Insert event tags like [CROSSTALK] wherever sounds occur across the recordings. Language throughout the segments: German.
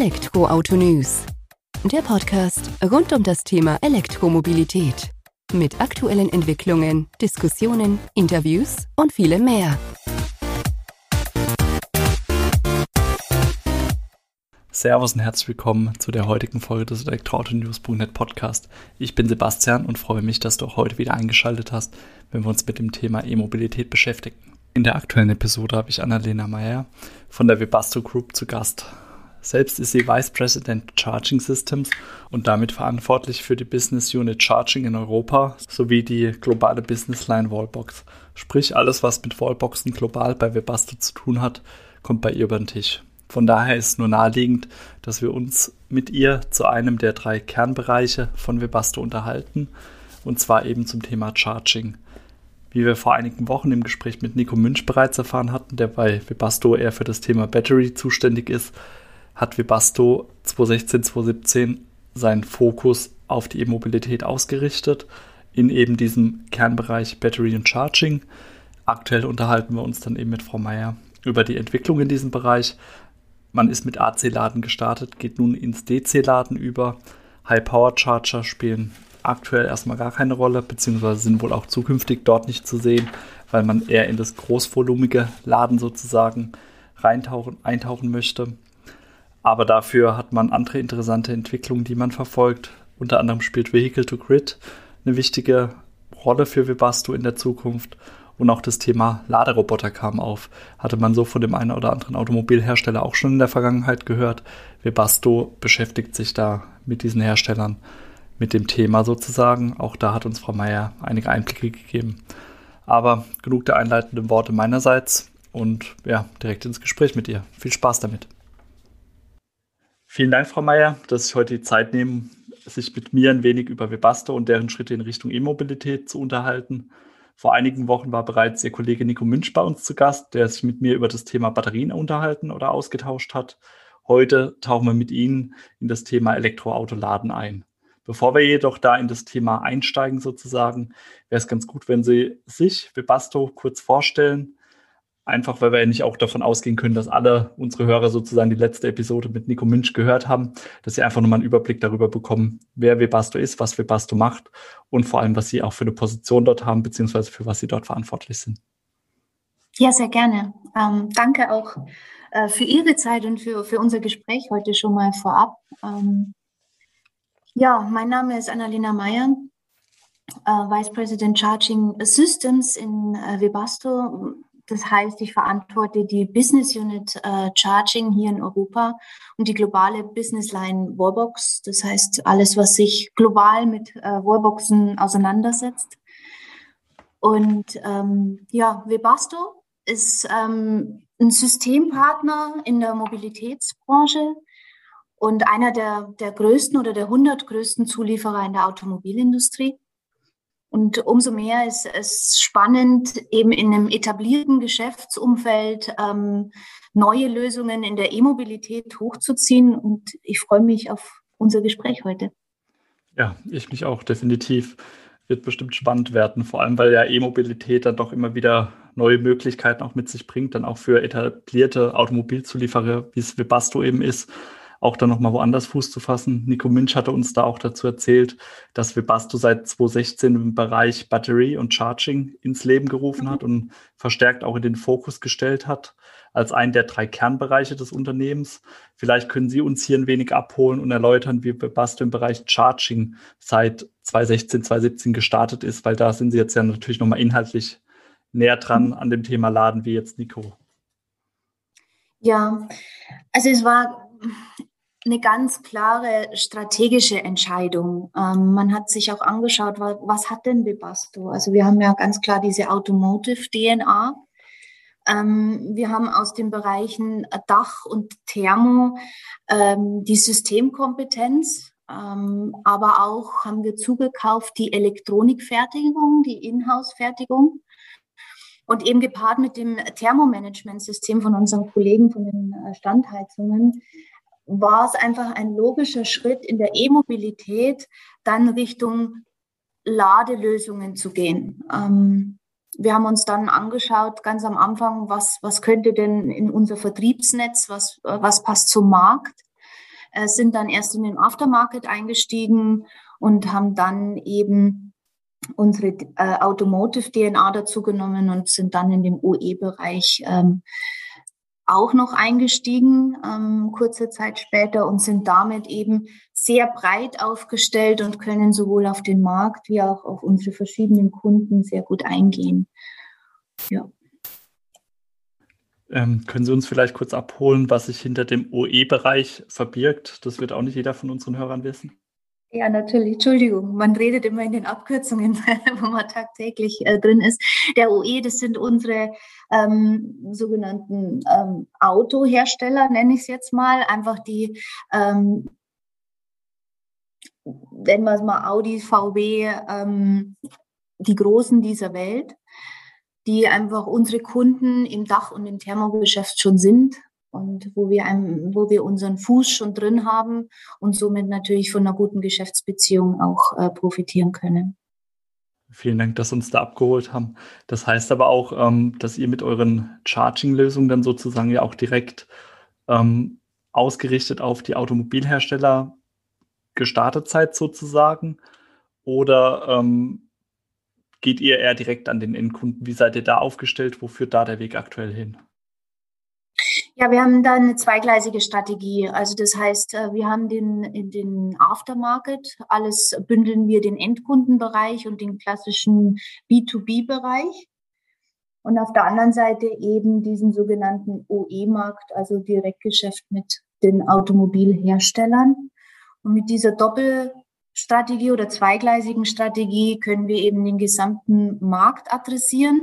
Elektroauto News. Der Podcast rund um das Thema Elektromobilität. Mit aktuellen Entwicklungen, Diskussionen, Interviews und vielem mehr. Servus und herzlich willkommen zu der heutigen Folge des Elektroauto-News.net Podcast. Ich bin Sebastian und freue mich, dass du auch heute wieder eingeschaltet hast, wenn wir uns mit dem Thema E-Mobilität beschäftigen. In der aktuellen Episode habe ich Annalena Meyer von der Webasto Group zu Gast. Selbst ist sie Vice President Charging Systems und damit verantwortlich für die Business Unit Charging in Europa sowie die globale Business Line Wallbox. Sprich, alles, was mit Wallboxen global bei Webasto zu tun hat, kommt bei ihr über den Tisch. Von daher ist nur naheliegend, dass wir uns mit ihr zu einem der drei Kernbereiche von Webasto unterhalten, und zwar eben zum Thema Charging. Wie wir vor einigen Wochen im Gespräch mit Nico Münch bereits erfahren hatten, der bei Webasto eher für das Thema Battery zuständig ist, hat Webasto 2016, 2017 seinen Fokus auf die E-Mobilität ausgerichtet, in eben diesem Kernbereich Battery und Charging. Aktuell unterhalten wir uns dann eben mit Frau Meier über die Entwicklung in diesem Bereich. Man ist mit AC-Laden gestartet, geht nun ins DC-Laden über. High-Power-Charger spielen aktuell erstmal gar keine Rolle, beziehungsweise sind wohl auch zukünftig dort nicht zu sehen, weil man eher in das großvolumige Laden sozusagen reintauchen, eintauchen möchte. Aber dafür hat man andere interessante Entwicklungen, die man verfolgt. Unter anderem spielt Vehicle to Grid eine wichtige Rolle für Webasto in der Zukunft. Und auch das Thema Laderoboter kam auf. Hatte man so von dem einen oder anderen Automobilhersteller auch schon in der Vergangenheit gehört. Webasto beschäftigt sich da mit diesen Herstellern mit dem Thema sozusagen. Auch da hat uns Frau Meier einige Einblicke gegeben. Aber genug der einleitenden Worte meinerseits und ja, direkt ins Gespräch mit ihr. Viel Spaß damit. Vielen Dank, Frau Meier, dass Sie heute die Zeit nehmen, sich mit mir ein wenig über Webasto und deren Schritte in Richtung E-Mobilität zu unterhalten. Vor einigen Wochen war bereits Ihr Kollege Nico Münch bei uns zu Gast, der sich mit mir über das Thema Batterien unterhalten oder ausgetauscht hat. Heute tauchen wir mit Ihnen in das Thema Elektroautoladen ein. Bevor wir jedoch da in das Thema einsteigen sozusagen, wäre es ganz gut, wenn Sie sich, Webasto, kurz vorstellen. Einfach, weil wir ja nicht auch davon ausgehen können, dass alle unsere Hörer sozusagen die letzte Episode mit Nico Münch gehört haben, dass sie einfach nochmal einen Überblick darüber bekommen, wer Webasto ist, was Webasto macht und vor allem, was sie auch für eine Position dort haben, beziehungsweise für was sie dort verantwortlich sind. Ja, sehr gerne. Ähm, danke auch äh, für Ihre Zeit und für, für unser Gespräch heute schon mal vorab. Ähm, ja, mein Name ist Annalena Meyer, äh, Vice President Charging Systems in äh, Webasto. Das heißt, ich verantworte die Business Unit äh, Charging hier in Europa und die globale Business Line Wallbox. Das heißt, alles, was sich global mit äh, Wallboxen auseinandersetzt. Und ähm, ja, Webasto ist ähm, ein Systempartner in der Mobilitätsbranche und einer der, der größten oder der 100 größten Zulieferer in der Automobilindustrie. Und umso mehr ist es spannend, eben in einem etablierten Geschäftsumfeld ähm, neue Lösungen in der E-Mobilität hochzuziehen. Und ich freue mich auf unser Gespräch heute. Ja, ich mich auch definitiv. Wird bestimmt spannend werden, vor allem weil ja E-Mobilität dann doch immer wieder neue Möglichkeiten auch mit sich bringt, dann auch für etablierte Automobilzulieferer, wie es Webasto eben ist, auch dann nochmal woanders Fuß zu fassen. Nico Münch hatte uns da auch dazu erzählt, dass Webasto seit 2016 im Bereich Battery und Charging ins Leben gerufen hat und verstärkt auch in den Fokus gestellt hat als einen der drei Kernbereiche des Unternehmens. Vielleicht können Sie uns hier ein wenig abholen und erläutern, wie Webasto im Bereich Charging seit 2016, 2017 gestartet ist, weil da sind Sie jetzt ja natürlich nochmal inhaltlich näher dran an dem Thema Laden wie jetzt Nico. Ja, also es war eine ganz klare strategische Entscheidung. Ähm, man hat sich auch angeschaut, was, was hat denn Webasto? Also wir haben ja ganz klar diese Automotive-DNA. Ähm, wir haben aus den Bereichen Dach und Thermo ähm, die Systemkompetenz, ähm, aber auch haben wir zugekauft die Elektronikfertigung, die Inhouse-Fertigung. Und eben gepaart mit dem Thermomanagementsystem von unseren Kollegen von den äh, Standheizungen war es einfach ein logischer Schritt in der E-Mobilität, dann Richtung Ladelösungen zu gehen. Ähm, wir haben uns dann angeschaut, ganz am Anfang, was, was könnte denn in unser Vertriebsnetz, was, was passt zum Markt. äh, sind dann erst in den Aftermarket eingestiegen und haben dann eben unsere äh, Automotive DNA dazu genommen und sind dann in dem OE-Bereich ähm, auch noch eingestiegen, ähm, kurze Zeit später, und sind damit eben sehr breit aufgestellt und können sowohl auf den Markt wie auch auf unsere verschiedenen Kunden sehr gut eingehen. Ja. Ähm, können Sie uns vielleicht kurz abholen, was sich hinter dem OE-Bereich verbirgt? Das wird auch nicht jeder von unseren Hörern wissen. Ja, natürlich. Entschuldigung, man redet immer in den Abkürzungen, [LAUGHS] wo man tagtäglich äh, drin ist. Der OE, das sind unsere ähm, sogenannten ähm, Autohersteller, nenne ich es jetzt mal. Einfach die, ähm, nennen wir es mal Audi, VW, ähm, die Großen dieser Welt, die einfach unsere Kunden im Dach- und im Thermogeschäft schon sind und wo wir, einem, wo wir unseren Fuß schon drin haben und somit natürlich von einer guten Geschäftsbeziehung auch äh, profitieren können. Vielen Dank, dass Sie uns da abgeholt haben. Das heißt aber auch, ähm, dass ihr mit euren Charging-Lösungen dann sozusagen ja auch direkt ähm, ausgerichtet auf die Automobilhersteller gestartet seid sozusagen oder ähm, geht ihr eher direkt an den Endkunden? Wie seid ihr da aufgestellt? Wo führt da der Weg aktuell hin? Ja, wir haben da eine zweigleisige Strategie. Also das heißt, äh, wir haben den, den Aftermarket, alles bündeln wir den Endkundenbereich und den klassischen B2B-Bereich. Und auf der anderen Seite eben diesen sogenannten OE-Markt, also Direktgeschäft mit den Automobilherstellern. Und mit dieser Doppelstrategie oder zweigleisigen Strategie können wir eben den gesamten Markt adressieren.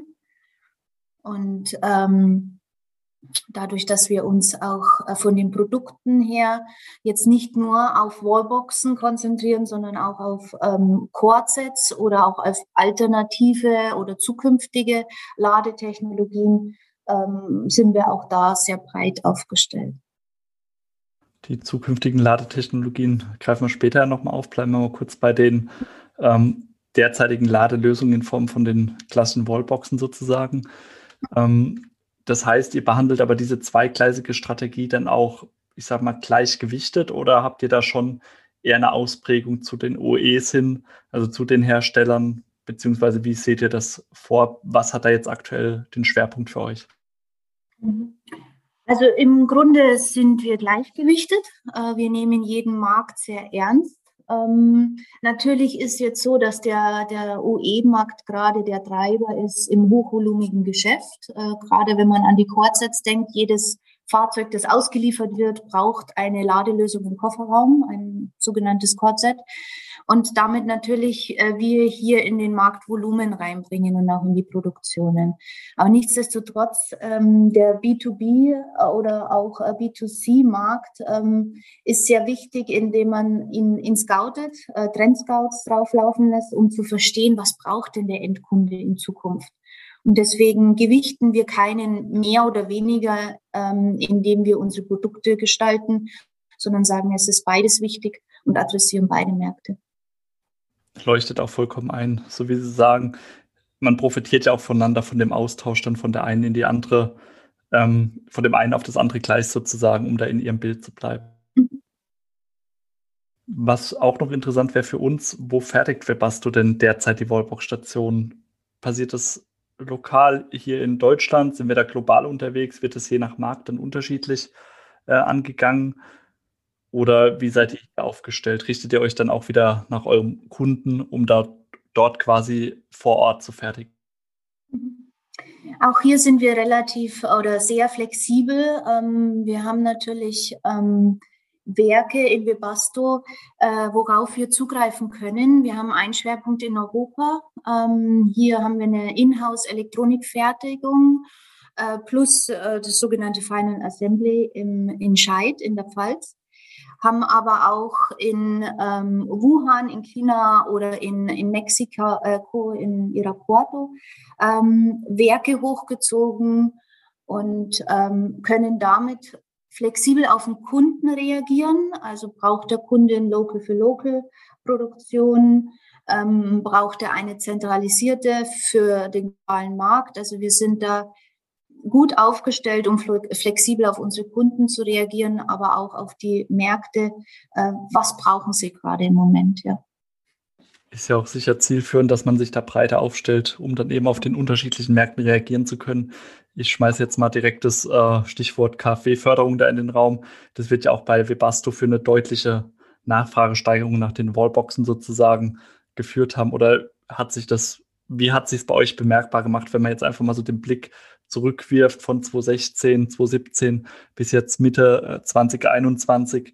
Und ähm, dadurch, dass wir uns auch äh, von den Produkten her jetzt nicht nur auf Wallboxen konzentrieren, sondern auch auf ähm, Core-Sets oder auch auf alternative oder zukünftige Ladetechnologien, ähm, sind wir auch da sehr breit aufgestellt. Die zukünftigen Ladetechnologien greifen wir später nochmal auf. Bleiben wir mal kurz bei den ähm, derzeitigen Ladelösungen in Form von den klassischen Wallboxen sozusagen. Ähm, das heißt, ihr behandelt aber diese zweigleisige Strategie dann auch, ich sag mal, gleichgewichtet oder habt ihr da schon eher eine Ausprägung zu den OEs hin, also zu den Herstellern, beziehungsweise wie seht ihr das vor? Was hat da jetzt aktuell den Schwerpunkt für euch? Also im Grunde sind wir gleichgewichtet. Äh, wir nehmen jeden Markt sehr ernst. Ähm, natürlich ist jetzt so, dass der, der UE-Markt gerade der Treiber ist im hochvolumigen Geschäft. Äh, gerade wenn man an die Cordsets denkt, jedes Fahrzeug, das ausgeliefert wird, braucht eine Ladelösung im Kofferraum, ein sogenanntes Cordset. Und damit natürlich äh, wir hier in den Marktvolumen reinbringen und auch in die Produktionen. Aber nichtsdestotrotz, ähm, der B2B oder auch äh, B2C-Markt ähm, ist sehr wichtig, indem man ihn, ihn scoutet, äh, Trendscouts drauflaufen lässt, um zu verstehen, was braucht denn der Endkunde in Zukunft. Und deswegen gewichten wir keinen mehr oder weniger, ähm, indem wir unsere Produkte gestalten, sondern sagen, es ist beides wichtig und adressieren beide Märkte. Leuchtet auch vollkommen ein, so wie Sie sagen. Man profitiert ja auch voneinander von dem Austausch dann von der einen in die andere, ähm, von dem einen auf das andere Gleis sozusagen, um da in Ihrem Bild zu bleiben. Mhm. Was auch noch interessant wäre für uns, wo fertigt Webasto denn derzeit die Wallbox-Station? Passiert das lokal hier in Deutschland? Sind wir da global unterwegs? Wird es je nach Markt dann unterschiedlich äh, angegangen? Oder wie seid ihr aufgestellt? Richtet ihr euch dann auch wieder nach eurem Kunden, um da, dort quasi vor Ort zu fertigen? Auch hier sind wir relativ oder sehr flexibel. Ähm, wir haben natürlich ähm, Werke in Webasto, äh, worauf wir zugreifen können. Wir haben einen Schwerpunkt in Europa. Ähm, hier haben wir eine Inhouse-Elektronikfertigung äh, plus äh, das sogenannte Final Assembly im, in Scheid in der Pfalz. Haben aber auch in ähm, Wuhan in China oder in, in Mexiko äh, in Irapuato ähm, Werke hochgezogen und ähm, können damit flexibel auf den Kunden reagieren. Also braucht der Kunde ein Local für Local Produktion, ähm, braucht er eine zentralisierte für den globalen Markt. Also wir sind da gut aufgestellt, um flexibel auf unsere Kunden zu reagieren, aber auch auf die Märkte. Äh, was brauchen sie gerade im Moment? Ja. Ist ja auch sicher zielführend, dass man sich da breiter aufstellt, um dann eben auf den unterschiedlichen Märkten reagieren zu können. Ich schmeiße jetzt mal direkt das äh, Stichwort KfW-Förderung da in den Raum. Das wird ja auch bei Webasto für eine deutliche Nachfragesteigerung nach den Wallboxen sozusagen geführt haben. Oder hat sich das, wie hat sich es bei euch bemerkbar gemacht, wenn man jetzt einfach mal so den Blick zurückwirft von 2016, 2017 bis jetzt Mitte 2021? Äh,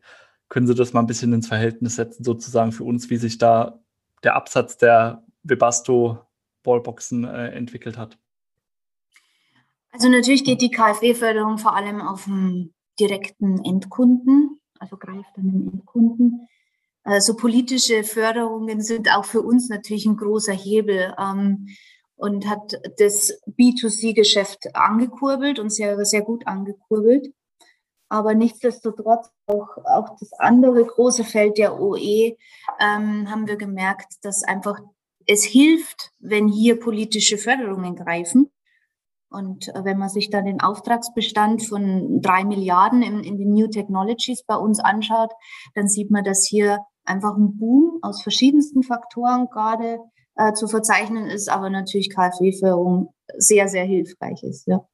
Können Sie das mal ein bisschen ins Verhältnis setzen, sozusagen für uns, wie sich da der Absatz der Webasto Wallboxen äh, entwickelt hat? Also natürlich geht die KfW-Förderung vor allem auf den direkten Endkunden, also greift an den Endkunden. Also politische Förderungen sind auch für uns natürlich ein großer Hebel ähm, und hat das B2C-Geschäft angekurbelt und sehr, sehr gut angekurbelt. Aber nichtsdestotrotz auch, auch das andere große Feld der OE ähm, haben wir gemerkt, dass einfach es hilft, wenn hier politische Förderungen greifen. Und wenn man sich dann den Auftragsbestand von drei Milliarden in, in den New Technologies bei uns anschaut, dann sieht man, dass hier einfach ein Boom aus verschiedensten Faktoren gerade äh, zu verzeichnen ist, aber natürlich KfW-Förderung sehr, sehr hilfreich ist. Ja.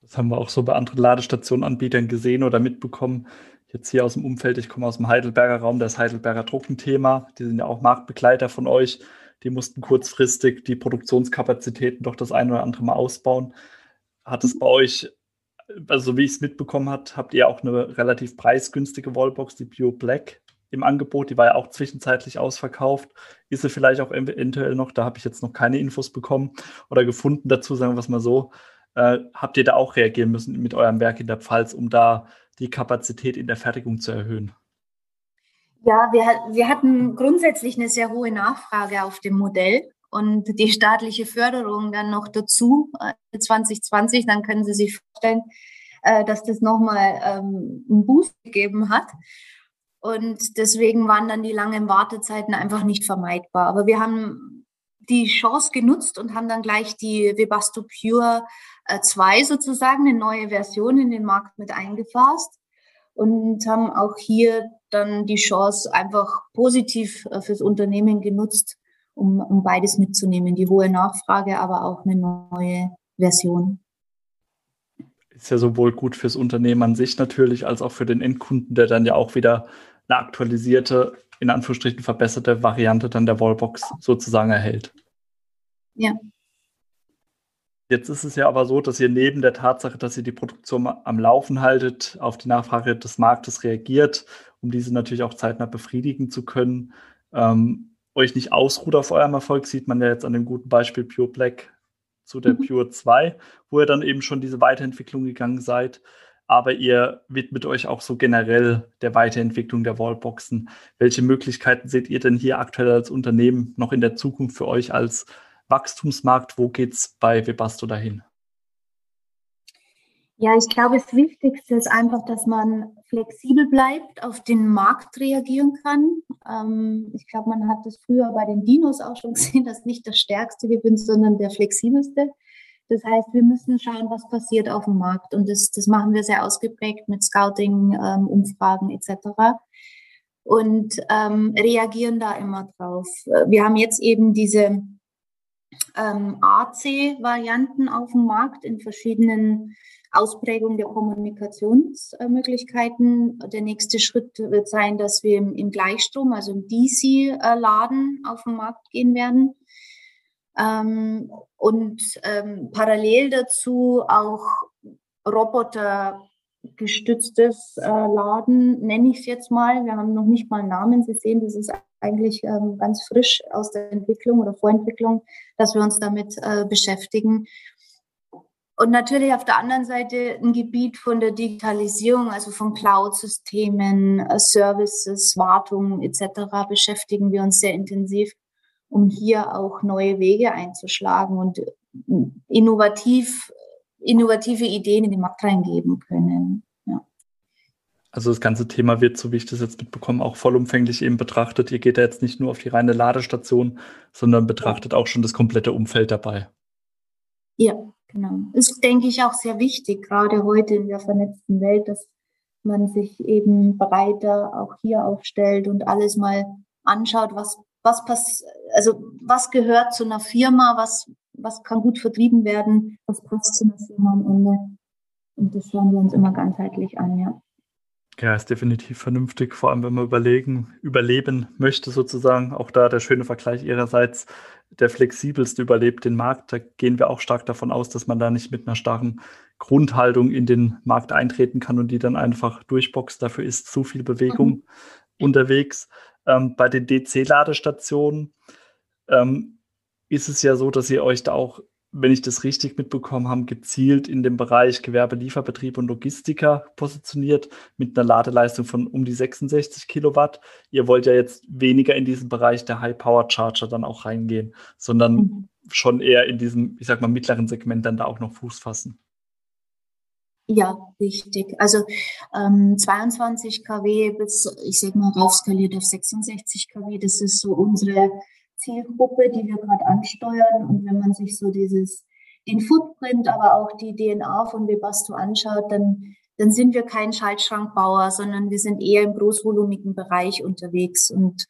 Das haben wir auch so bei anderen Ladestationenanbietern gesehen oder mitbekommen. Jetzt hier aus dem Umfeld, ich komme aus dem Heidelberger Raum, das Heidelberger Druckenthema. Die sind ja auch Marktbegleiter von euch. Die mussten kurzfristig die Produktionskapazitäten doch das ein oder andere Mal ausbauen. Hat es bei euch, also wie ich es mitbekommen habe, habt ihr auch eine relativ preisgünstige Wallbox, die Pure Black im Angebot. Die war ja auch zwischenzeitlich ausverkauft. Ist sie vielleicht auch eventuell noch, da habe ich jetzt noch keine Infos bekommen oder gefunden dazu, sagen wir es mal so. Äh, habt ihr da auch reagieren müssen mit eurem Werk in der Pfalz, um da die Kapazität in der Fertigung zu erhöhen? Ja, wir, wir hatten grundsätzlich eine sehr hohe Nachfrage auf dem Modell und die staatliche Förderung dann noch dazu, äh, 2020, dann können Sie sich vorstellen, äh, dass das nochmal ähm, einen Boost gegeben hat. Und deswegen waren dann die langen Wartezeiten einfach nicht vermeidbar. Aber wir haben die Chance genutzt und haben dann gleich die Webasto Pure 2 äh, sozusagen, eine neue Version in den Markt mit eingefasst und haben auch hier dann die Chance einfach positiv äh, fürs Unternehmen genutzt, um, um beides mitzunehmen, die hohe Nachfrage, aber auch eine neue Version. Ist ja sowohl gut fürs Unternehmen an sich natürlich, als auch für den Endkunden, der dann ja auch wieder eine aktualisierte, in Anführungsstrichen verbesserte Variante dann der Wallbox sozusagen erhält. Ja. Jetzt ist es ja aber so, dass ihr neben der Tatsache, dass ihr die Produktion am Laufen haltet, auf die Nachfrage des Marktes reagiert, um diese natürlich auch zeitnah befriedigen zu können, ähm, euch nicht ausruht auf eurem Erfolg, sieht man ja jetzt an dem guten Beispiel Pure Black zu der mhm. Pure 2, wo ihr dann eben schon diese Weiterentwicklung gegangen seid. Aber ihr widmet euch auch so generell der Weiterentwicklung der Wallboxen. Welche Möglichkeiten seht ihr denn hier aktuell als Unternehmen noch in der Zukunft für euch als Wachstumsmarkt? Wo geht es bei Webasto dahin? Ja, ich glaube, das Wichtigste ist einfach, dass man flexibel bleibt, auf den Markt reagieren kann. Ähm, ich glaube, man hat das früher bei den Dinos auch schon [LAUGHS] gesehen, dass nicht der Stärkste gewinnt, sondern der Flexibelste. Das heißt, wir müssen schauen, was passiert auf dem Markt. Und das, das machen wir sehr ausgeprägt mit Scouting, ähm, Umfragen etc. Und ähm, reagieren da immer drauf. Wir haben jetzt eben diese ähm, AC-Varianten auf dem Markt in verschiedenen Ausprägungen der Kommunikationsmöglichkeiten. Der nächste Schritt wird sein, dass wir im, Gleichstrom, also im DC-Laden auf den Markt gehen werden. Ähm, und ähm, parallel dazu auch Roboter gestütztes äh, Laden, nenne ich es jetzt mal. Wir haben noch nicht mal einen Namen. Sie sehen, das ist eigentlich ähm, ganz frisch aus der Entwicklung oder Vorentwicklung, dass wir uns damit äh, beschäftigen. Und natürlich auf der anderen Seite ein Gebiet von der Digitalisierung, also von Cloud-Systemen, äh, Services, Wartung etc. beschäftigen wir uns sehr intensiv, um hier auch neue Wege einzuschlagen und äh, innovativ, innovative Ideen in den Markt reingeben können. Also das ganze Thema wird, so wie ich das jetzt mitbekomme, auch vollumfänglich eben betrachtet. Ihr geht da jetzt nicht nur auf die reine Ladestation, sondern betrachtet auch schon das komplette Umfeld dabei. Ja, Genau. Ist, denke ich, auch sehr wichtig, gerade heute in der vernetzten Welt, dass man sich eben breiter auch hier aufstellt und alles mal anschaut, was, was pass also was gehört zu einer Firma, was, was kann gut vertrieben werden, was passt zu einer Firma am Ende. Und das schauen wir uns immer ganzheitlich an, ja. Ja, ist definitiv vernünftig, vor allem wenn man überlegen, überleben möchte sozusagen. Auch da der schöne Vergleich ihrerseits, der flexibelste überlebt den Markt. Da gehen wir auch stark davon aus, dass man da nicht mit einer starken Grundhaltung in den Markt eintreten kann und die dann einfach durchboxt. Dafür ist zu viel Bewegung mhm. unterwegs. Ähm, bei den DC-Ladestationen ähm, ist es ja so, dass ihr euch da auch wenn ich das richtig mitbekommen habe, gezielt in dem Bereich Gewerbe, Lieferbetrieb und Logistiker positioniert mit einer Ladeleistung von um die 66 Kilowatt. Ihr wollt ja jetzt weniger in diesen Bereich der High-Power-Charger dann auch reingehen, sondern mhm. schon eher in diesem, ich sag mal, mittleren Segment dann da auch noch Fuß fassen. Ja, richtig. Also ähm, 22 kW bis, ich sag mal, raufskaliert auf 66 kW, das ist so unsere Zielgruppe, die wir gerade ansteuern. Und wenn man sich so dieses, den Footprint, aber auch die DNA von Webasto anschaut, dann, dann sind wir kein Schaltschrankbauer, sondern wir sind eher im großvolumigen Bereich unterwegs. Und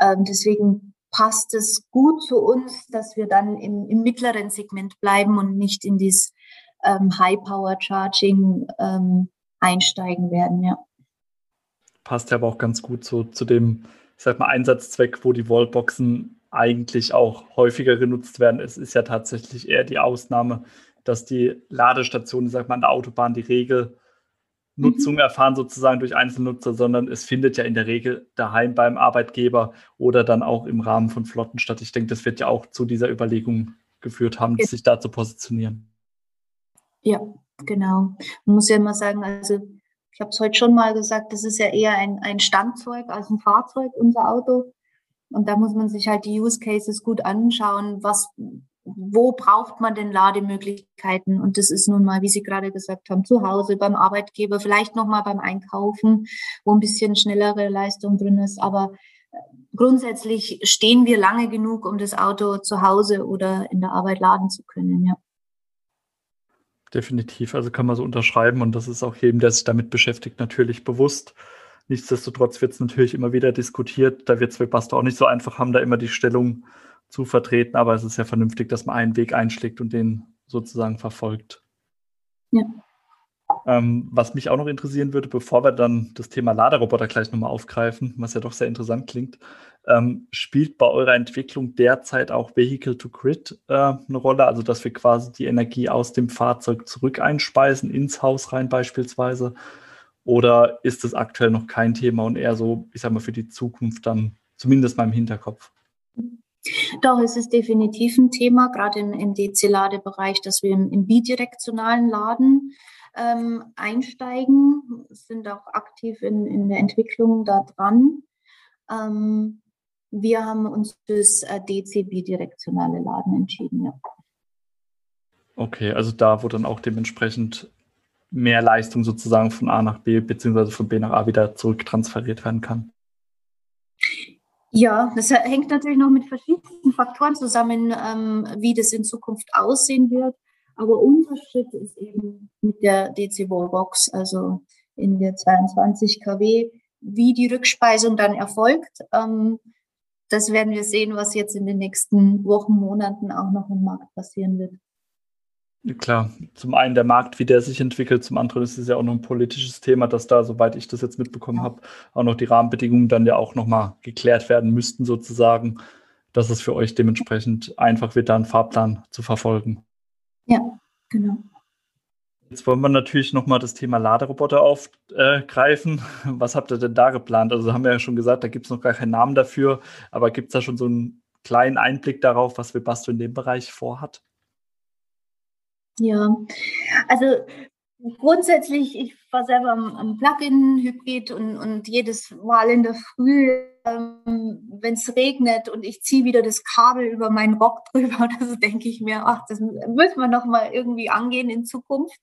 ähm, deswegen passt es gut zu uns, dass wir dann im, im mittleren Segment bleiben und nicht in dieses ähm, High-Power-Charging ähm, einsteigen werden, ja. Passt ja aber auch ganz gut so zu dem, ich sag mal, Einsatzzweck, wo die Wallboxen eigentlich auch häufiger genutzt werden. Es ist ja tatsächlich eher die Ausnahme, dass die Ladestationen, sag mal, an der Autobahn die Regelnutzung mhm. erfahren sozusagen durch Einzelnutzer, sondern es findet ja in der Regel daheim beim Arbeitgeber oder dann auch im Rahmen von Flotten statt. Ich denke, das wird ja auch zu dieser Überlegung geführt haben, ja. sich da zu positionieren. Ja, genau. Man muss ja immer sagen, also ich habe es heute schon mal gesagt, das ist ja eher ein, ein Standzeug als ein Fahrzeug, unser Auto. Und da muss man sich halt die Use Cases gut anschauen, was, wo braucht man denn Lademöglichkeiten? Und das ist nun mal, wie Sie gerade gesagt haben, zu Hause, beim Arbeitgeber, vielleicht nochmal beim Einkaufen, wo ein bisschen schnellere Leistung drin ist. Aber äh, grundsätzlich stehen wir lange genug, um das Auto zu Hause oder in der Arbeit laden zu können, ja. Definitiv, also kann man so unterschreiben und das ist auch jedem, der sich damit beschäftigt, natürlich bewusst. Nichtsdestotrotz wird es natürlich immer wieder diskutiert. Da wird es Webasto auch nicht so einfach haben, da immer die Stellung zu vertreten. Aber es ist ja vernünftig, dass man einen Weg einschlägt und den sozusagen verfolgt. Ja. Ähm, was mich auch noch interessieren würde, bevor wir dann das Thema Laderoboter gleich nochmal aufgreifen, was ja doch sehr interessant klingt, ähm, spielt bei eurer Entwicklung derzeit auch Vehicle to Grid äh, eine Rolle, also dass wir quasi die Energie aus dem Fahrzeug zurück einspeisen, ins Haus rein beispielsweise? Oder ist es aktuell noch kein Thema und eher so, ich sag mal, für die Zukunft dann zumindest mal im Hinterkopf? Doch, es ist definitiv ein Thema, gerade im, im DC-Ladebereich, dass wir im, im bidirektionalen Laden ähm, einsteigen, sind auch aktiv in, in der Entwicklung da dran. Ähm, wir haben uns fürs äh, DC-bidirektionale Laden entschieden, ja. Okay, also da, wo dann auch dementsprechend mehr Leistung sozusagen von A nach B beziehungsweise von B nach A wieder zurücktransferiert werden kann. Ja, das hängt natürlich noch mit verschiedenen Faktoren zusammen, ähm, wie das in Zukunft aussehen wird. Aber unser Schritt ist eben mit der DC Wallbox, also in der 22 kW, wie die Rückspeisung dann erfolgt. Ähm, das werden wir sehen, was jetzt in den nächsten Wochen, Monaten auch noch im Markt passieren wird. Klar, zum einen der Markt, wie der sich entwickelt, zum anderen ist es ja auch noch ein politisches Thema, dass da, soweit ich das jetzt mitbekommen habe, auch noch die Rahmenbedingungen dann ja auch nochmal geklärt werden müssten, sozusagen, dass es für euch dementsprechend einfach wird, da einen Fahrplan zu verfolgen. Ja, genau. Jetzt wollen wir natürlich nochmal das Thema Laderoboter aufgreifen. Was habt ihr denn da geplant? Also haben wir ja schon gesagt, da gibt es noch gar keinen Namen dafür, aber gibt es da schon so einen kleinen Einblick darauf, was Webasto in dem Bereich vorhat? Ja, also grundsätzlich, ich war selber am, Plug-in-Hybrid und, und jedes Mal in der Früh, ähm, wenn es regnet und ich ziehe wieder das Kabel über meinen Rock [LAUGHS] drüber, das [LAUGHS] denke ich mir, ach, das müssen wir noch mal irgendwie angehen in Zukunft.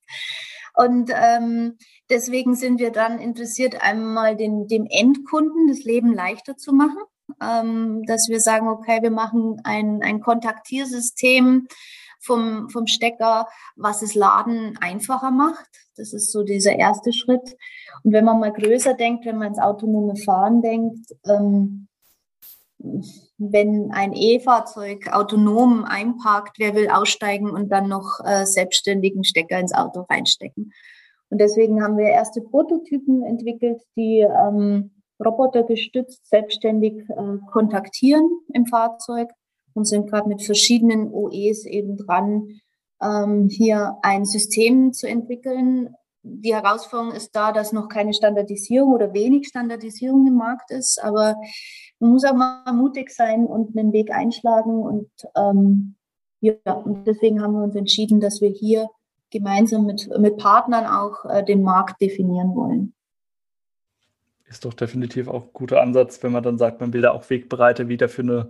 Und ähm, deswegen sind wir dann interessiert, einmal den, dem Endkunden das Leben leichter zu machen, ähm, dass wir sagen, okay, wir machen ein, ein Kontaktiersystem, vom, vom Stecker, was das Laden einfacher macht. Das ist so dieser erste Schritt. Und wenn man mal größer denkt, wenn man ins autonome Fahren denkt, ähm, wenn ein E-Fahrzeug autonom einparkt, wer will aussteigen und dann noch äh, selbstständigen Stecker ins Auto reinstecken? Und deswegen haben wir erste Prototypen entwickelt, die ähm, robotergestützt selbstständig äh, kontaktieren im Fahrzeug und sind gerade mit verschiedenen OEs eben dran, ähm, hier ein System zu entwickeln. Die Herausforderung ist da, dass noch keine Standardisierung oder wenig Standardisierung im Markt ist, aber man muss auch mal mutig sein und einen Weg einschlagen und ähm, ja, und deswegen haben wir uns entschieden, dass wir hier gemeinsam mit, mit Partnern auch äh, den Markt definieren wollen. Ist doch definitiv auch ein guter Ansatz, wenn man dann sagt, man will da auch Wegbereiter wieder für eine,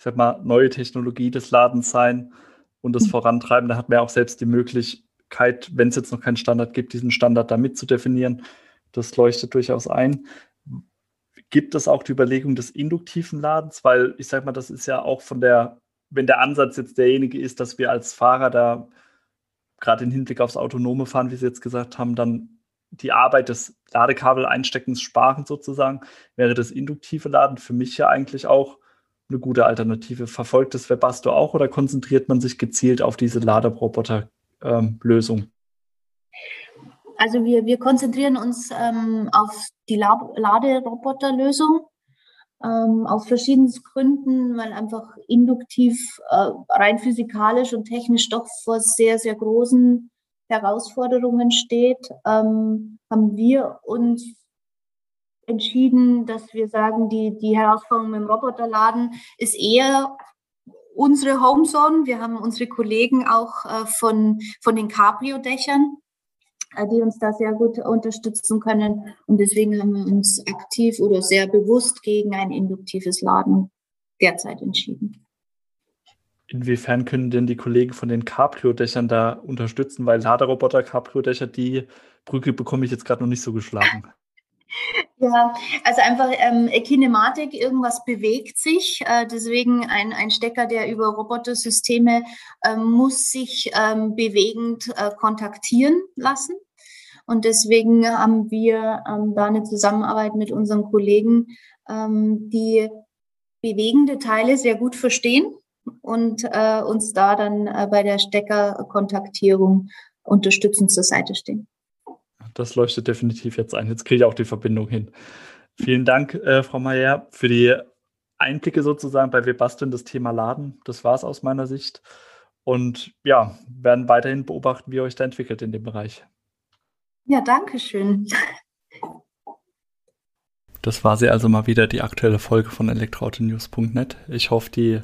ich sag mal, neue Technologie des Ladens sein und das mhm. vorantreiben. Da hat man ja auch selbst die Möglichkeit, wenn es jetzt noch keinen Standard gibt, diesen Standard da mit zu definieren. Das leuchtet durchaus ein. Gibt es auch die Überlegung des induktiven Ladens? Weil ich sag mal, das ist ja auch von der, wenn der Ansatz jetzt derjenige ist, dass wir als Fahrer da gerade im Hinblick aufs autonome Fahren, wie Sie jetzt gesagt haben, dann die Arbeit des Ladekabel-Einsteckens sparen sozusagen, wäre das induktive Laden für mich ja eigentlich auch eine gute Alternative. Verfolgt das Webasto auch oder konzentriert man sich gezielt auf diese Laderoboter-Lösung? Ähm, also wir, wir konzentrieren uns ähm, auf die Laderoboter-Lösung ähm, aus verschiedenen Gründen, weil einfach induktiv äh, rein physikalisch und technisch doch vor sehr, sehr großen Herausforderungen steht, ähm, haben wir uns entschieden, dass wir sagen, die, die Herausforderung mit dem Roboterladen ist eher unsere Homezone. Wir haben unsere Kollegen auch äh, von, von den Cabrio-Dächern, äh, die uns da sehr gut unterstützen können. Und deswegen haben wir uns aktiv oder sehr bewusst gegen ein induktives Laden derzeit entschieden. Inwiefern können denn die Kollegen von den Cabrio-Dächern da unterstützen? Weil Laderoboter, Cabrio-Dächer, die Brücke bekomme ich jetzt gerade noch nicht so geschlagen. [LAUGHS] Ja, also einfach ähm, Kinematik, irgendwas bewegt sich. Äh, deswegen ein, ein Stecker, der über Robotersysteme äh, muss sich ähm, bewegend äh, kontaktieren lassen. Und deswegen haben wir ähm, da eine Zusammenarbeit mit unseren Kollegen, ähm, die bewegende Teile sehr gut verstehen und äh, uns da dann äh, bei der Steckerkontaktierung unterstützend zur Seite stehen. Das leuchtet definitiv jetzt ein. Jetzt kriege ich auch die Verbindung hin. Vielen Dank, äh, Frau Mayer, für die Einblicke sozusagen bei Wir basteln das Thema Laden. Das war es aus meiner Sicht. Und ja, werden weiterhin beobachten, wie ihr euch da entwickelt in dem Bereich. Ja, danke schön. Das war sie also mal wieder die aktuelle Folge von elektroautonews.net. Ich hoffe, die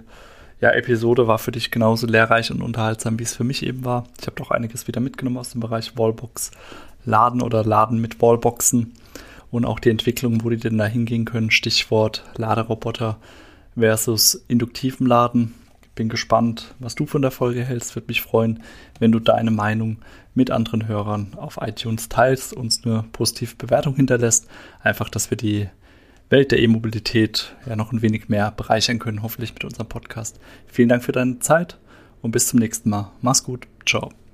ja, Episode war für dich genauso lehrreich und unterhaltsam, wie es für mich eben war. Ich habe doch einiges wieder mitgenommen aus dem Bereich Wallbox Laden oder Laden mit Wallboxen und auch die Entwicklung, wo die denn da hingehen können. Stichwort Laderoboter versus induktiven Laden. Bin gespannt, was du von der Folge hältst. Würde mich freuen, wenn du deine Meinung mit anderen Hörern auf iTunes teilst, uns eine positive Bewertung hinterlässt. Einfach, dass wir die Welt der E-Mobilität ja noch ein wenig mehr bereichern können, hoffentlich mit unserem Podcast. Vielen Dank für deine Zeit und bis zum nächsten Mal. Mach's gut. Ciao.